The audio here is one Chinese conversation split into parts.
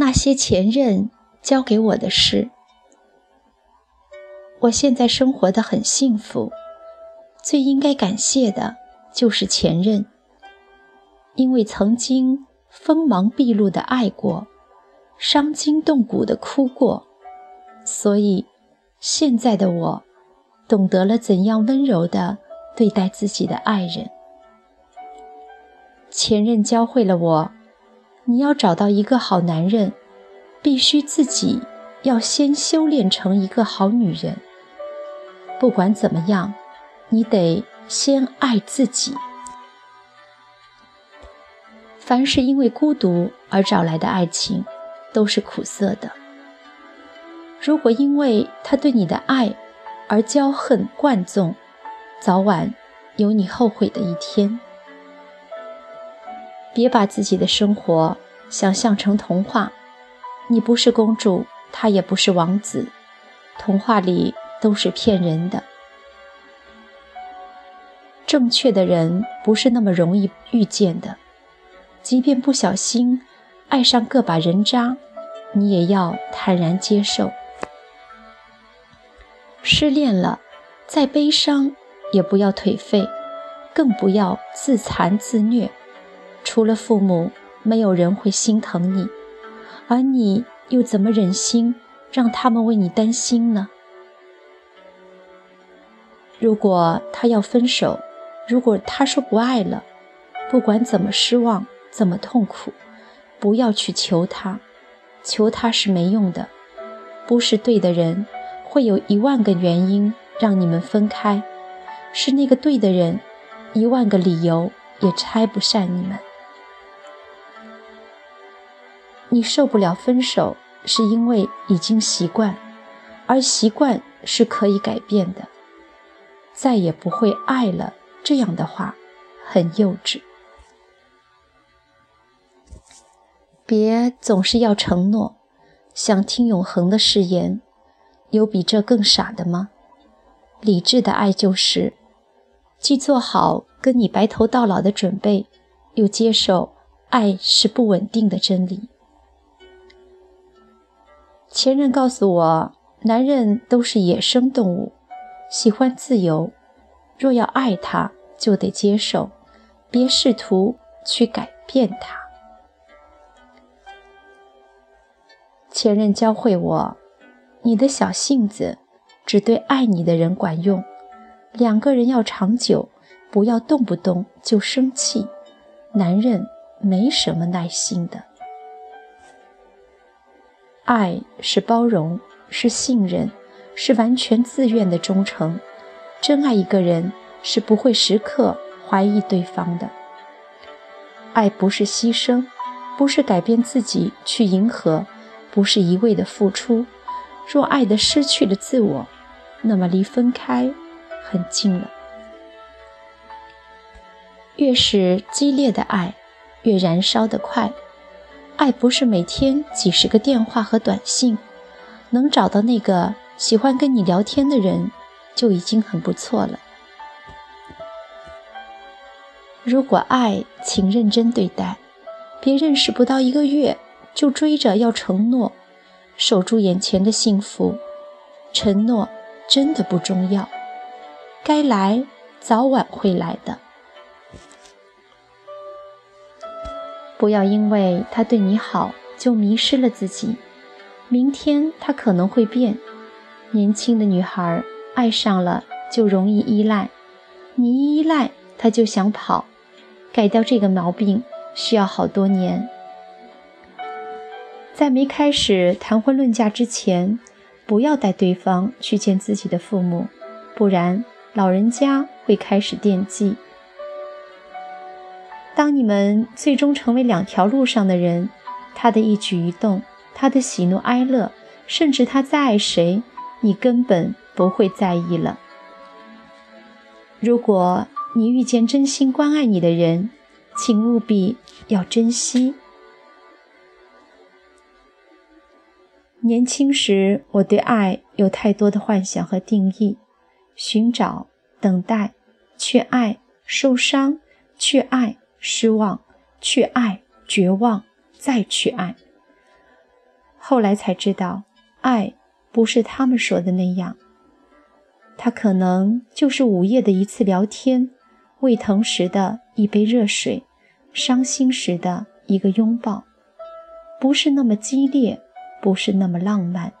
那些前任教给我的事。我现在生活的很幸福，最应该感谢的就是前任，因为曾经锋芒毕露的爱过，伤筋动骨的哭过，所以现在的我懂得了怎样温柔的对待自己的爱人。前任教会了我，你要找到一个好男人，必须自己要先修炼成一个好女人。不管怎么样，你得先爱自己。凡是因为孤独而找来的爱情，都是苦涩的。如果因为他对你的爱而骄横惯纵，早晚有你后悔的一天。别把自己的生活想象成童话，你不是公主，他也不是王子，童话里都是骗人的。正确的人不是那么容易遇见的，即便不小心爱上个把人渣，你也要坦然接受。失恋了，再悲伤也不要颓废，更不要自残自虐。除了父母，没有人会心疼你，而你又怎么忍心让他们为你担心呢？如果他要分手，如果他说不爱了，不管怎么失望，怎么痛苦，不要去求他，求他是没用的，不是对的人，会有一万个原因让你们分开，是那个对的人，一万个理由也拆不散你们。你受不了分手，是因为已经习惯，而习惯是可以改变的。再也不会爱了，这样的话很幼稚。别总是要承诺，想听永恒的誓言，有比这更傻的吗？理智的爱就是，既做好跟你白头到老的准备，又接受爱是不稳定的真理。前任告诉我，男人都是野生动物，喜欢自由。若要爱他，就得接受，别试图去改变他。前任教会我，你的小性子只对爱你的人管用。两个人要长久，不要动不动就生气。男人没什么耐心的。爱是包容，是信任，是完全自愿的忠诚。真爱一个人是不会时刻怀疑对方的。爱不是牺牲，不是改变自己去迎合，不是一味的付出。若爱的失去了自我，那么离分开很近了。越是激烈的爱，越燃烧得快。爱不是每天几十个电话和短信，能找到那个喜欢跟你聊天的人，就已经很不错了。如果爱，请认真对待，别认识不到一个月就追着要承诺，守住眼前的幸福。承诺真的不重要，该来早晚会来的。不要因为他对你好就迷失了自己，明天他可能会变。年轻的女孩爱上了就容易依赖，你一依赖他就想跑，改掉这个毛病需要好多年。在没开始谈婚论嫁之前，不要带对方去见自己的父母，不然老人家会开始惦记。当你们最终成为两条路上的人，他的一举一动，他的喜怒哀乐，甚至他在爱谁，你根本不会在意了。如果你遇见真心关爱你的人，请务必要珍惜。年轻时，我对爱有太多的幻想和定义：寻找、等待、去爱、受伤、去爱。失望，去爱；绝望，再去爱。后来才知道，爱不是他们说的那样。他可能就是午夜的一次聊天，胃疼时的一杯热水，伤心时的一个拥抱，不是那么激烈，不是那么浪漫。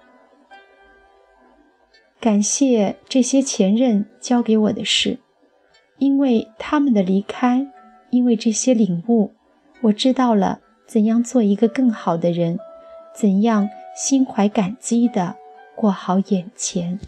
感谢这些前任教给我的事，因为他们的离开，因为这些领悟，我知道了怎样做一个更好的人，怎样心怀感激地过好眼前。